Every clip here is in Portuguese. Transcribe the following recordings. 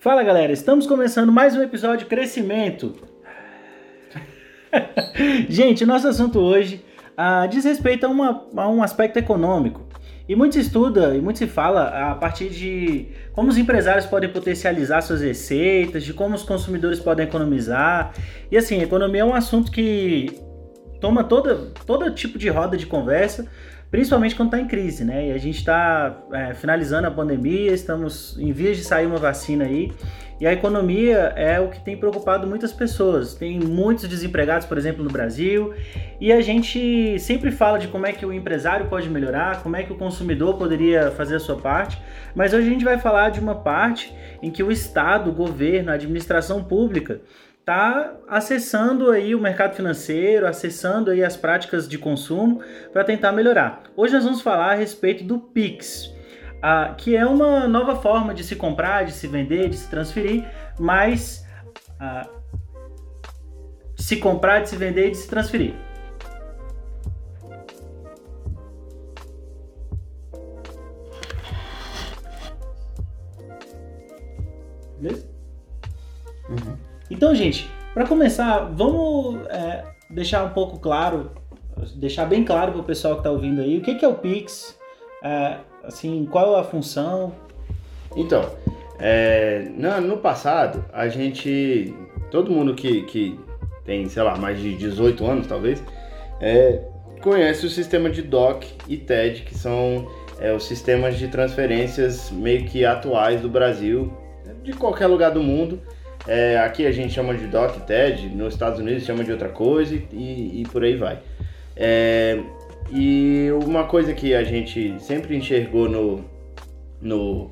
Fala galera, estamos começando mais um episódio Crescimento. Gente, nosso assunto hoje ah, diz respeito a, uma, a um aspecto econômico. E muito se estuda e muito se fala a partir de como os empresários podem potencializar suas receitas, de como os consumidores podem economizar. E assim, economia é um assunto que toma toda, todo tipo de roda de conversa, principalmente quando está em crise, né? E a gente está é, finalizando a pandemia, estamos em vias de sair uma vacina aí. E a economia é o que tem preocupado muitas pessoas. Tem muitos desempregados, por exemplo, no Brasil, e a gente sempre fala de como é que o empresário pode melhorar, como é que o consumidor poderia fazer a sua parte, mas hoje a gente vai falar de uma parte em que o Estado, o governo, a administração pública está acessando aí o mercado financeiro, acessando aí as práticas de consumo para tentar melhorar. Hoje nós vamos falar a respeito do Pix, ah, que é uma nova forma de se comprar, de se vender, de se transferir, mas de se comprar, de se vender e de se transferir. Gente, para começar, vamos é, deixar um pouco claro, deixar bem claro para o pessoal que está ouvindo aí, o que, que é o Pix, é, assim, qual é a função? Então, é, no, no, passado, a gente, todo mundo que, que tem, sei lá, mais de 18 anos talvez, é, conhece o sistema de DOC e TED, que são é, os sistemas de transferências meio que atuais do Brasil, de qualquer lugar do mundo, é, aqui a gente chama de DOC TED, nos Estados Unidos chama de outra coisa e, e por aí vai. É, e uma coisa que a gente sempre enxergou no, no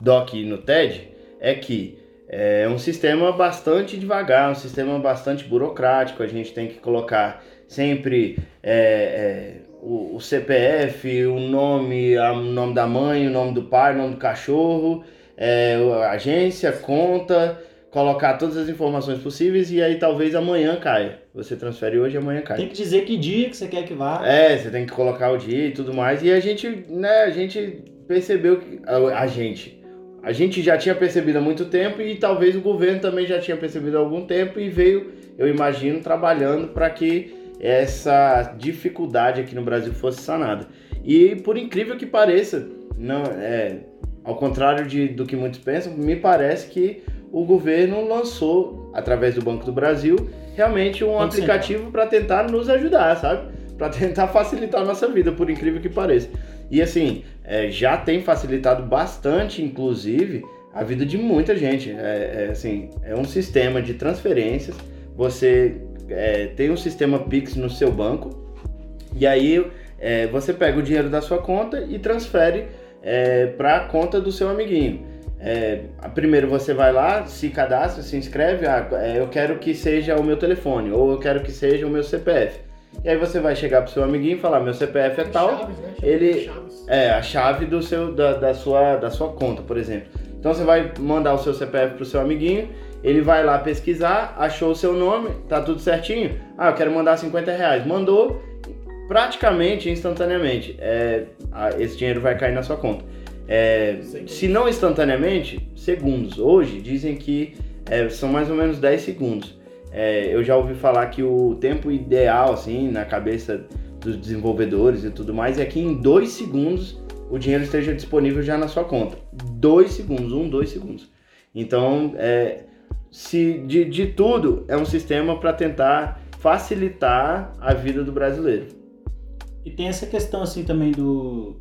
DOC e no TED é que é um sistema bastante devagar, um sistema bastante burocrático. A gente tem que colocar sempre é, é, o, o, CPF, o nome, o nome da mãe, o nome do pai, o nome do cachorro, é, agência, conta colocar todas as informações possíveis e aí talvez amanhã caia. Você transfere hoje e amanhã cai. Tem que dizer que dia que você quer que vá. É, você tem que colocar o dia e tudo mais. E a gente, né, a gente percebeu que a, a gente a gente já tinha percebido há muito tempo e talvez o governo também já tinha percebido há algum tempo e veio, eu imagino, trabalhando para que essa dificuldade aqui no Brasil fosse sanada. E por incrível que pareça, não é, ao contrário de, do que muitos pensam, me parece que o governo lançou, através do Banco do Brasil, realmente um aplicativo para tentar nos ajudar, sabe? Para tentar facilitar a nossa vida, por incrível que pareça. E assim, é, já tem facilitado bastante, inclusive, a vida de muita gente. É, é assim, é um sistema de transferências. Você é, tem um sistema Pix no seu banco e aí é, você pega o dinheiro da sua conta e transfere é, para a conta do seu amiguinho. É, primeiro você vai lá, se cadastra, se inscreve, ah, é, eu quero que seja o meu telefone, ou eu quero que seja o meu CPF. E aí você vai chegar pro seu amiguinho e falar, meu CPF é tal, chaves, né? ele é a chave do seu da, da, sua da sua conta, por exemplo. Então você vai mandar o seu CPF pro seu amiguinho, ele vai lá pesquisar, achou o seu nome, tá tudo certinho. Ah, eu quero mandar 50 reais, mandou, praticamente instantaneamente, é, esse dinheiro vai cair na sua conta. É, se não instantaneamente, segundos. Hoje dizem que é, são mais ou menos 10 segundos. É, eu já ouvi falar que o tempo ideal, assim, na cabeça dos desenvolvedores e tudo mais, é que em 2 segundos o dinheiro esteja disponível já na sua conta. 2 segundos, 1, um, 2 segundos. Então, é, se de, de tudo, é um sistema para tentar facilitar a vida do brasileiro. E tem essa questão assim também do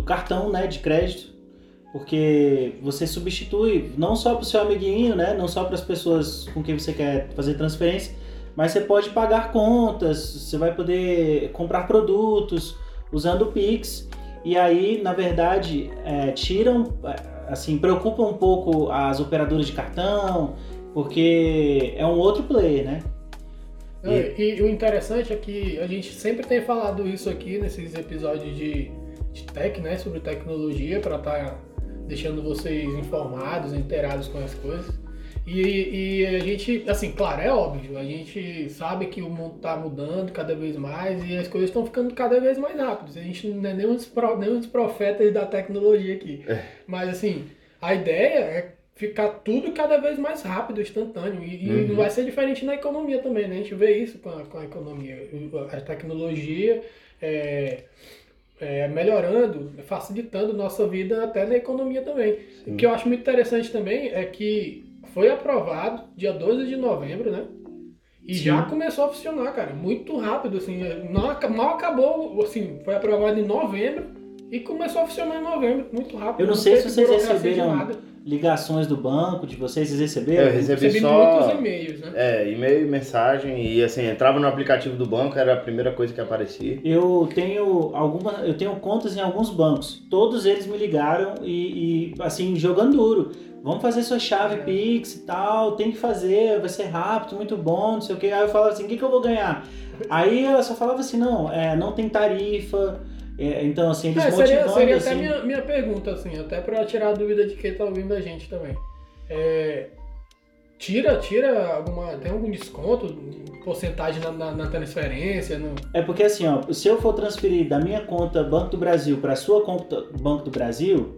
do cartão né, de crédito, porque você substitui não só para o seu amiguinho, né, não só para as pessoas com quem você quer fazer transferência, mas você pode pagar contas, você vai poder comprar produtos usando o Pix. E aí, na verdade, é, tiram, é, assim, preocupa um pouco as operadoras de cartão, porque é um outro player, né? E... e o interessante é que a gente sempre tem falado isso aqui nesses episódios de de tech, né, sobre tecnologia, para estar tá deixando vocês informados, inteirados com as coisas. E, e, a gente, assim, claro, é óbvio, a gente sabe que o mundo está mudando cada vez mais e as coisas estão ficando cada vez mais rápidas. A gente não é nem uns, pro, nem uns profetas da tecnologia aqui. É. Mas, assim, a ideia é ficar tudo cada vez mais rápido, instantâneo. E, e Uhum. não vai ser diferente na economia também, né? A gente vê isso com a, com a economia. A tecnologia é, é, melhorando, facilitando nossa vida até na economia também. O que eu acho muito interessante também é que foi aprovado dia 12 de novembro, né? E Sim. já começou a funcionar, cara, muito rápido, assim, não, aca- mal acabou, assim, foi aprovado em novembro e começou a funcionar em novembro, muito rápido. Eu não sei se vocês receberam nada. Ligações do banco, de vocês, vocês receberam? Eu recebi Recebi só- muitos e-mails, né? É, e-mail, mensagem e assim, entrava no aplicativo do banco, era a primeira coisa que aparecia. Eu tenho alguma, eu tenho contas em alguns bancos. Todos eles me ligaram e, e, assim jogando duro. Vamos fazer sua chave Pix e tal, tem que fazer, vai ser rápido, muito bom, não sei o que. Aí eu falava assim, o que, que eu vou ganhar? Aí ela só falava assim, não, é, não tem tarifa. É, então assim eles É, seria motivando seria assim. até minha, minha pergunta, assim, até pra tirar a dúvida de quem tá ouvindo a gente também. É, tira, tira alguma. Tem algum desconto, porcentagem na, na- na transferência? No... É porque assim, ó, se eu for transferir da minha conta Banco do Brasil para sua conta Banco do Brasil,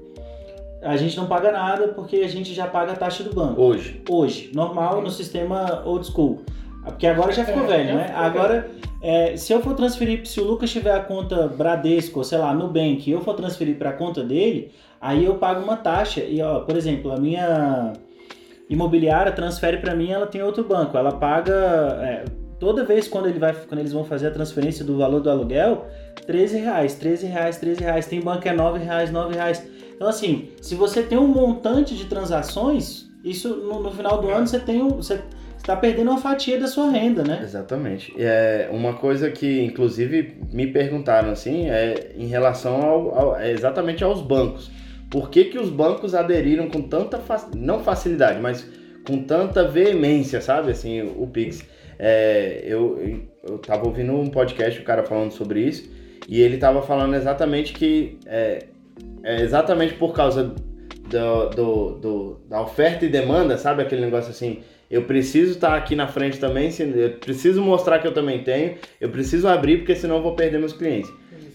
a gente não paga nada porque a gente já paga a taxa do banco. Hoje. hoje, normal no sistema old school. Porque agora já ficou É, velho, né? Agora, é, se eu for transferir, se o Lucas tiver a conta Bradesco, sei lá, Nubank, e eu for transferir para a conta dele, aí eu pago uma taxa. E, ó, por exemplo, a minha imobiliária transfere para mim, ela tem outro banco. Ela paga é, toda vez quando, ele vai, quando eles vão fazer a transferência do valor do aluguel, 13 reais, 13 reais, 13 reais. Tem banco que é 9 reais, 9 reais. Então, assim, se você tem um montante de transações, isso no, no final do ano você tem um. Você está perdendo uma fatia da sua renda, né? Exatamente. É uma coisa que, inclusive, me perguntaram assim, é em relação ao, ao- é exatamente aos bancos. Por que, que os bancos aderiram com tanta fa- não facilidade, mas com tanta veemência, sabe? Assim, o Pix. É, eu, eu tava ouvindo um podcast, o cara falando sobre isso, e ele tava falando exatamente que é, é exatamente por causa do, do- do- da oferta e demanda, sabe? Aquele negócio assim, eu preciso estar aqui na frente também, eu preciso mostrar que eu também tenho, eu preciso abrir porque senão eu vou perder meus clientes.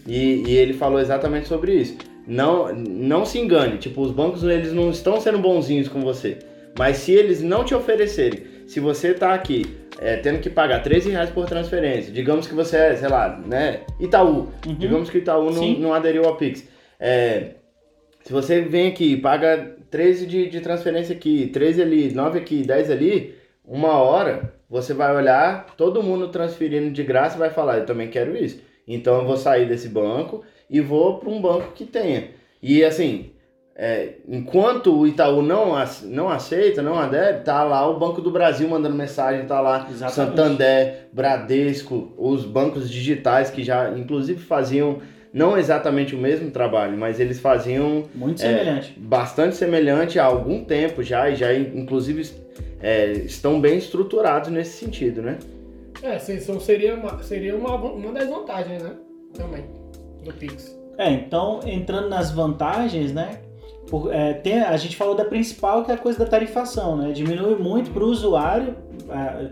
E, e ele falou exatamente sobre isso. Não, não se engane, tipo, os bancos eles não estão sendo bonzinhos com você. Mas se eles não te oferecerem, se você tá aqui é, tendo que pagar 13 reais por transferência, digamos que você é, sei lá, né, Itaú, Uhum. digamos que o Itaú não, não aderiu ao Pix. É, se você vem aqui e paga 13 de, de transferência aqui, 13 ali, 9 aqui, 10 ali, uma hora, você vai olhar todo mundo transferindo de graça e vai falar, eu também quero isso. Então eu vou sair desse banco e vou para um banco que tenha. E assim, é, enquanto o Itaú não, não aceita, não adere, tá lá o Banco do Brasil mandando mensagem, tá lá Exatamente. Santander, Bradesco, os bancos digitais que já inclusive faziam não exatamente o mesmo trabalho, mas eles faziam Muito É. semelhante. bastante semelhante há algum tempo já e já inclusive é, estão bem estruturados nesse sentido, né? É, sim, então seria, uma, seria uma, uma das vantagens, né? Também, do Pix. É, então, entrando nas vantagens, né? por- é, tem- a gente falou da principal, que é a coisa da tarifação, né? Diminui muito para o usuário. ah,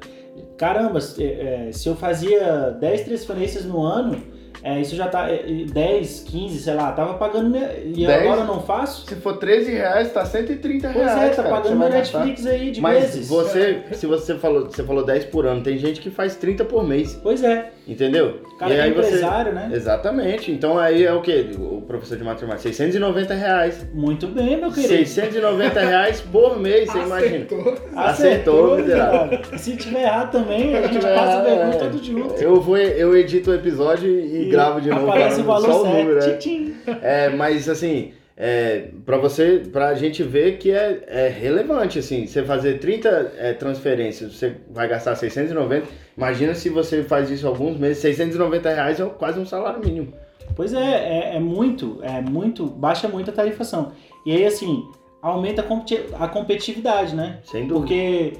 caramba, se, é, se eu fazia 10 transferências no ano, é, isso já tá. é, 10, 15, sei lá, tava pagando. minha- E 10? agora eu não faço? Se for 13 reais, tá 130 Pois reais. é, tá cara, pagando você meu gastar. Netflix aí de Mas meses. você, se você falou, você falou 10 por ano, tem gente que faz 30 por mês, Pois é, entendeu? o cara e é aí você empresário, né? Exatamente. Então aí é o quê? O professor de matemática, 690 reais. Muito bem, meu querido. 690 reais por mês, você imagina. Acertou. Acertou, miserável. Se tiver errado também, a gente É, passa a pergunta é. todo junto. Eu vou, eu edito o episódio e, gravo de novo. Aparece o cara, valor só o certo. número, é. Tchim, tchim. É, mas assim, é, para você, pra gente ver que é, é relevante, assim, você fazer 30 é, transferências, você vai gastar 690, imagina se você faz isso alguns meses, 690 reais é quase um salário mínimo. Pois é, é, é muito, é muito, baixa muito a tarifação. E aí, assim, aumenta a competitividade, né? Sem dúvida. Porque,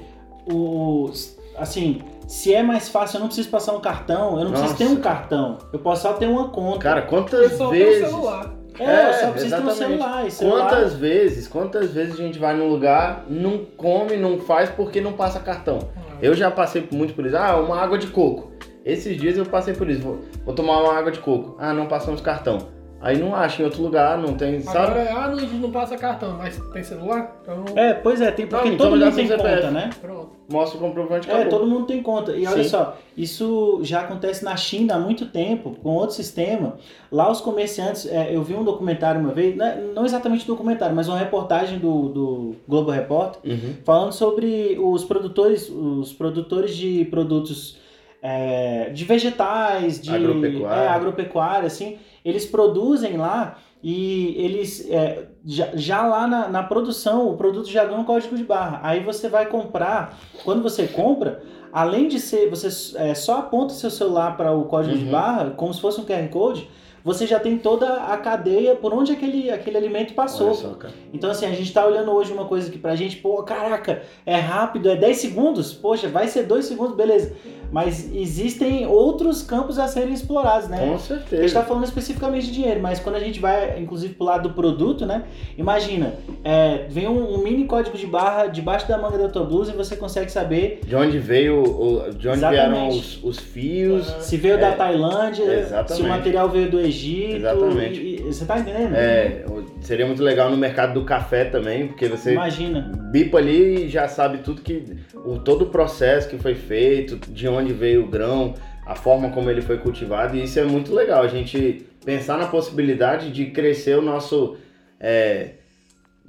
o, assim, se é mais fácil, eu não preciso passar um cartão, eu não preciso Nossa. ter um cartão, eu posso só ter uma conta. Cara, Eu quantas só tenho vezes... o celular. é, é, eu só preciso ter um celular. Celular Quantas vezes, quantas vezes a gente vai num lugar, não come, não faz porque não passa cartão? Eu já passei muito por isso. Ah, uma água de coco. Esses dias eu passei por isso. Vou, vou tomar uma água de coco. Ah, não passamos cartão. Aí não acha em outro lugar, não tem, sabe? Agora, ah, não, a gente não passa cartão, mas tem celular? Então, É, pois é, tem, porque Não, então todo dá mundo tem CPF. conta, né? pronto. Mostra o comprovante, É, acabou. todo mundo tem conta. E olha Sim. só, isso já acontece na China há muito tempo, com outro sistema. Lá os comerciantes, é, eu vi um documentário uma vez, né, não exatamente um documentário, mas uma reportagem do, do Globo Repórter, Uhum. falando sobre os produtores, os produtores de produtos é, de vegetais, de Agropecuária. é, agropecuária, assim, eles produzem lá e eles é, já, já lá na, na produção o produto já ganha um código de barra. Aí você vai comprar, quando você compra, além de ser, você é, só aponta seu celular para o código de Uhum. barra, como se fosse um QR Code, você já tem toda a cadeia por onde aquele, aquele alimento passou. Só. Então, assim, a gente tá olhando hoje uma coisa que pra gente, pô, caraca, é rápido, é 10 segundos, poxa, vai ser 2 segundos, beleza. Mas existem outros campos a serem explorados, né? Com A gente certeza. tá falando especificamente de dinheiro, mas quando a gente vai, inclusive, pro lado do produto, né? Imagina, é, vem um, um mini código de barra debaixo da manga da tua blusa e você consegue saber De onde veio, o- de onde Exatamente. vieram os, os fios. Se veio É, da Tailândia, se exatamente. o material veio do Egito. Exatamente. e- e- você tá entendendo? É, seria muito legal no mercado do café também, porque você Imagina. bipa ali e já sabe tudo que. O, todo o processo que foi feito, de onde veio o grão, a forma como ele foi cultivado, e isso é muito legal. A gente pensar na possibilidade de crescer o nosso. é,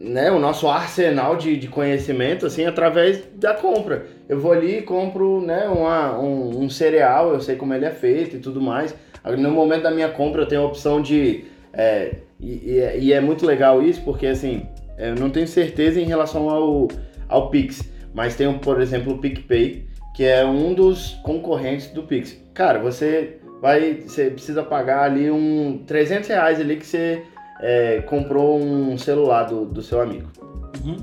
né, o nosso arsenal de, de conhecimento assim através da compra. Eu vou ali e compro né, uma- um, um cereal, eu sei como ele é feito e tudo mais. No momento da minha compra eu tenho a opção de. é, e, e é- e é muito legal isso porque assim, eu não tenho certeza em relação ao, ao Pix, mas tem, por exemplo, o PicPay, que é um dos concorrentes do Pix. Cara, você vai. Você precisa pagar ali um 300 reais ali que você é, comprou um celular do, do seu amigo. Uhum.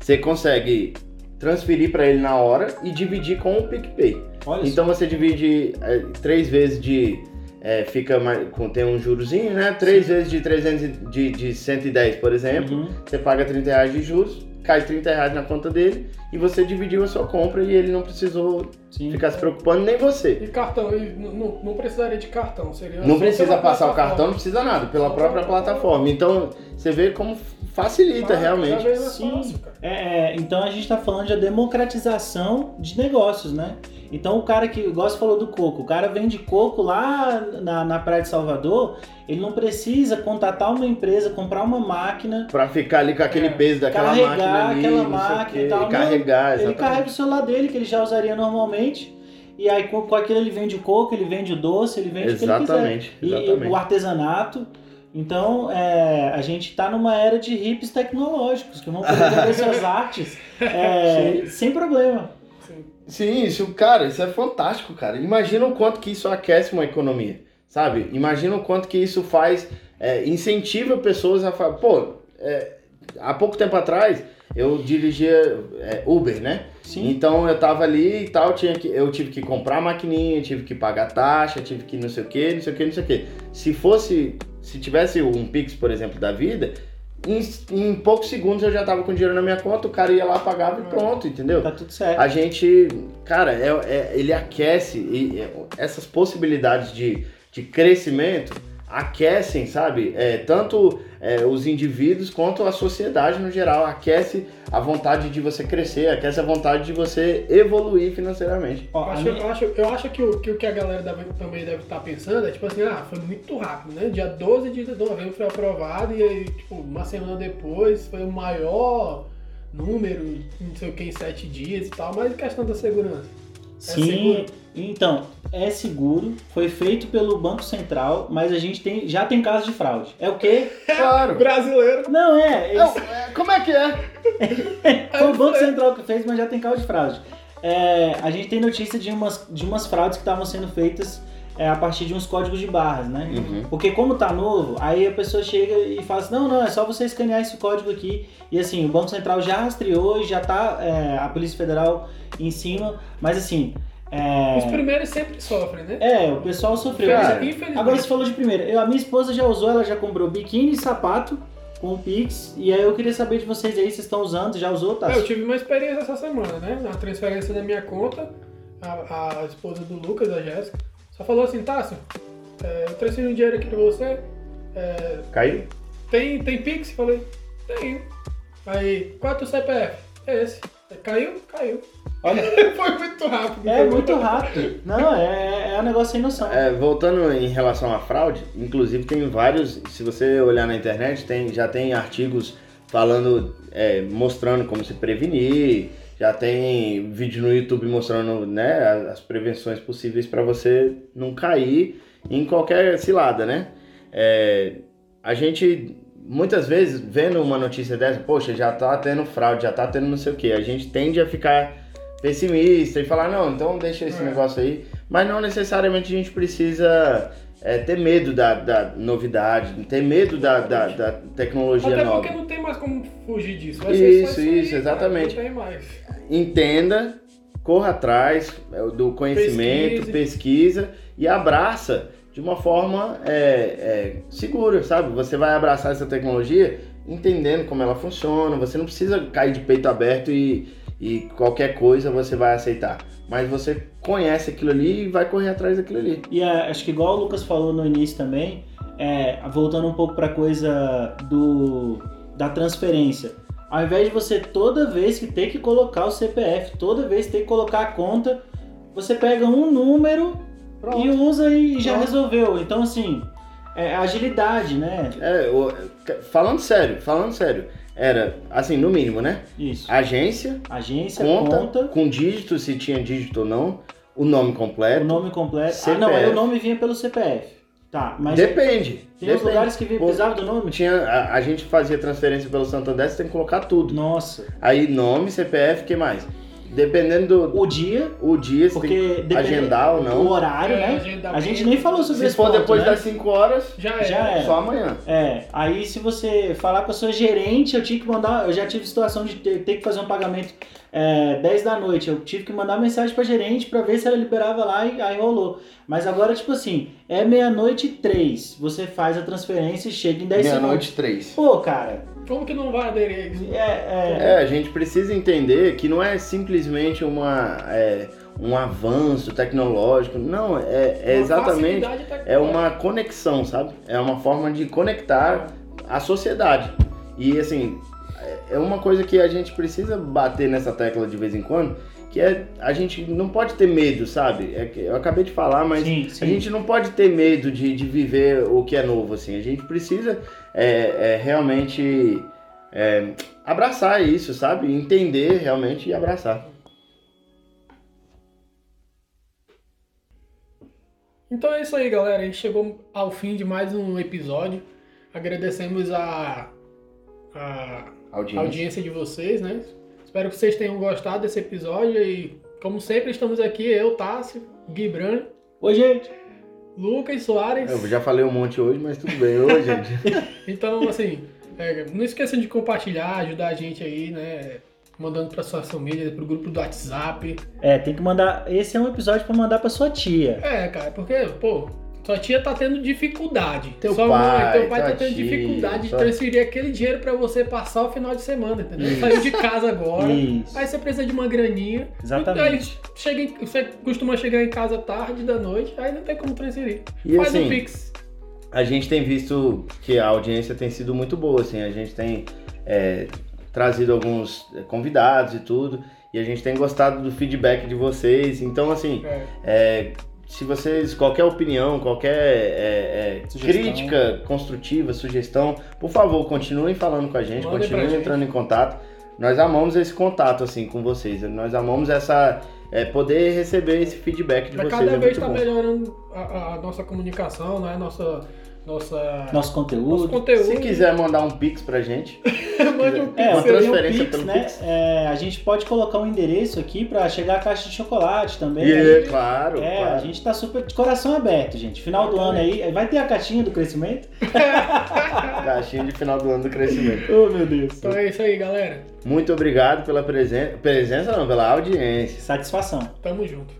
Você consegue transferir para ele na hora e dividir com o PicPay. Olha. Então você divide é, três vezes de. É, fica mais, com- tem um jurozinho, né? Três vezes de 300 e- de, de 110, por exemplo. Uhum. Você paga 30 reais de juros, cai 30 reais na conta dele e você dividiu a sua compra e ele não precisou Sim. ficar se preocupando, nem você. E cartão, e não, não- precisaria de cartão, seria Não precisa passar o cartão, não precisa nada, pela própria plataforma. Então você vê como facilita Ah, realmente. Sim. fácil. É, é, então a gente está falando de a democratização de negócios, né? Então o cara que, igual você falou do coco, o cara vende coco lá na, na Praia de Salvador, ele não precisa contatar uma empresa, comprar uma máquina, Pra ficar ali com aquele É. peso daquela Carregar máquina ali, aquela não máquina e tal. Não, carregar, ele exatamente. carrega o celular dele, que ele já usaria normalmente, e aí com, com aquilo ele vende o coco, ele vende o doce, ele vende o que ele quiser. Exatamente, E, e exatamente. o artesanato. Então, é, a gente está numa era de hips tecnológicos, que vão poder vender suas artes é, sem problema. Sim. Isso, cara, isso é fantástico, cara. Imagina o quanto que isso aquece uma economia, sabe? Imagina o quanto que isso faz, é, incentiva pessoas a falar, pô, é, há pouco tempo atrás eu dirigia é, Uber, né? Sim. Então eu tava ali e tal, tinha que, eu tive que comprar a maquininha, tive que pagar taxa, tive que não sei o que, não sei o que, não sei o que. Se fosse, se tivesse um Pix, por exemplo, da vida, em, em poucos segundos eu já tava com dinheiro na minha conta, o cara ia lá, pagava e pronto, entendeu? Tá tudo certo. A gente, cara, é, é- ele aquece e, é, essas possibilidades de, de crescimento aquecem, sabe? É, tanto é, os indivíduos quanto a sociedade no geral. Aquece a vontade de você crescer, aquece a vontade de você evoluir financeiramente. Ó, Eu acho, minha- eu acho, eu acho que, o, que o que a galera deve- também deve estar pensando é tipo assim, ah, foi muito rápido, né? Dia 12 de novembro foi aprovado e aí, tipo, uma semana depois foi o maior número, não sei o que, em sete dias e tal, mas questão da segurança. Sim, seguro? então, é seguro, foi feito pelo Banco Central, mas a gente tem, já tem caso de fraude. É o quê? Claro! Brasileiro! Não, é, eles- Não, é, como é que é? foi o Banco Central que fez, mas já tem caso de fraude. É, a gente tem notícia de umas, de umas fraudes que estavam sendo feitas é, a partir de uns códigos de barras, né? Uhum. Porque como tá novo, aí a pessoa chega e fala assim, não, não, é só você escanear esse código aqui. E assim, o Banco Central já rastreou e já tá é, a Polícia Federal em cima, mas assim. Os É, primeiros sempre sofrem, né? é o pessoal sofreu. Cara. Agora você falou de primeira. Eu, a minha esposa já usou, ela já comprou biquíni e sapato com o Pix. E aí eu queria saber de vocês aí, vocês estão usando, já usou, tá? É, eu tive uma experiência essa semana, né? Na transferência da minha conta, a, a esposa do Lucas, a Jéssica, só falou assim, Tássio, é, eu transferi um dinheiro aqui pra você, é, Caiu? tem, tem Pix? Falei, tenho. Aí, qual é o teu CPF? É esse. Caiu? Caiu. Olha, Foi muito rápido. é foi muito rápido. Não, é, é um negócio sem noção. É, voltando em relação à fraude, inclusive tem vários, se você olhar na internet, tem, já tem artigos falando, é, mostrando como se prevenir, já tem vídeo no YouTube mostrando né, as- prevenções possíveis para você não cair em qualquer cilada, né? É, a gente muitas vezes vendo uma notícia dessa, poxa, já tá tendo fraude, já tá tendo não sei o que, a gente tende a ficar pessimista e falar, não, então deixa esse É. negócio aí. Mas não necessariamente a gente precisa é, ter medo da, da novidade, ter medo da, da, da tecnologia Até nova. porque não tem mais como fugir disso. Vai ser Isso, aí, isso, cara, exatamente. Não tem mais. Entenda, corra atrás é, do conhecimento, Pesquise. pesquisa e abraça de uma forma é, é, segura, sabe? Você vai abraçar essa tecnologia entendendo como ela funciona, você não precisa cair de peito aberto e, e qualquer coisa você vai aceitar. Mas você conhece aquilo ali e vai correr atrás daquilo ali. E é, acho que igual o Lucas falou no início também, é, voltando um pouco pra coisa do da transferência. Ao invés de você toda vez que ter que colocar o CPF, toda vez ter que colocar a conta, você pega um número e usa e já Pronto. resolveu. Então assim, é agilidade, né? É, o- falando sério, falando sério, era assim, no mínimo, né? Isso. Agência, Agência, conta, conta, com dígito, se tinha dígito ou não, o nome o completo. nome completo. Ah, não, CPF. aí o nome vinha pelo CPF. Tá, mas Depende. tem os depende. lugares que vinha- precisava do nome? Tinha, a, a gente fazia transferência pelo Santander, você tem que colocar tudo. Nossa. Aí nome, CPF, o que mais? Dependendo do O dia, o dia, você porque tem que agendar ou o não. horário, É, né? A gente nem falou sobre Se esse for ponto, depois né? das 5 horas, Já, Já é. é. só amanhã. É, aí se você falar com a sua gerente, eu tinha que mandar, eu já tive situação de ter, ter que fazer um pagamento é, 10 da noite, eu tive que mandar mensagem pra gerente pra ver se ela liberava lá e aí rolou. Mas agora, tipo assim, é meia-noite e três, você faz a transferência e chega em 10 segundos. Meia-noite, três. Pô, cara, Como que não vai aderir a isso? é, é, É, a gente precisa entender que não é simplesmente uma, é, um avanço tecnológico. Não, é, é exatamente. É uma conexão, sabe? É uma forma de conectar a sociedade. E assim, é- é uma coisa que a gente precisa bater nessa tecla de vez em quando, que é a gente não pode ter medo, sabe? É que eu acabei de falar, mas sim, sim. a gente não pode ter medo de, de viver o que é novo, assim. A gente precisa é, é, realmente é, abraçar isso, sabe? Entender realmente e abraçar. Então é isso aí, galera. A gente chegou ao fim de mais um episódio. Agradecemos a, a Audiência. audiência de vocês, né? Espero que vocês tenham gostado desse episódio e, como sempre, estamos aqui, eu, Tássio, Gui Bran, Oi, gente. Lucas Soares. Eu já falei um monte hoje, mas tudo bem. Ô, gente. Então, assim, é, não esqueçam de compartilhar, ajudar a gente aí, né? Mandando para suas famílias, pro grupo do WhatsApp. É, tem que mandar, esse é um episódio pra mandar pra sua tia. É, cara, porque, pô, sua tia tá tendo dificuldade. Teu sua pai, mãe, teu pai tá tendo tia, dificuldade de transferir aquele dinheiro pra você passar o final de semana, entendeu? Saiu de casa agora. Isso. Aí você precisa de uma graninha. Exatamente. Aí chega em- você costuma chegar em casa tarde da noite, aí não tem como transferir. E Faz assim, um Pix. a gente tem visto que a audiência tem sido muito boa, assim, a gente tem é, trazido alguns é, convidados e tudo, e a gente tem gostado do feedback de vocês, então assim, É. é, se vocês, qualquer opinião, qualquer é, é, crítica construtiva, sugestão, por favor, continuem falando com a gente, Mandem pra continuem gente. entrando em contato, nós amamos esse contato, assim, com vocês, nós amamos essa, é, poder receber esse feedback de Mas vocês, cada é vez tá bom. melhorando a, a nossa comunicação, né? Nossa. Nossa. Nosso nosso conteúdo. conteúdo. Se quiser mandar um pix pra gente, mande um É, Uma eu tenho um transferência Pix, pelo né? Pix. É, a gente pode colocar um endereço aqui pra chegar a caixa de chocolate também. A é, gente- claro, É, claro. a gente tá super de coração aberto, gente. Final do ano aí, vai ter a caixinha do crescimento? Caixinha de final do ano do crescimento. Oh, meu Deus. Então é isso aí, galera. Muito obrigado pela presença. Presença não, pela audiência. Satisfação. Tamo junto.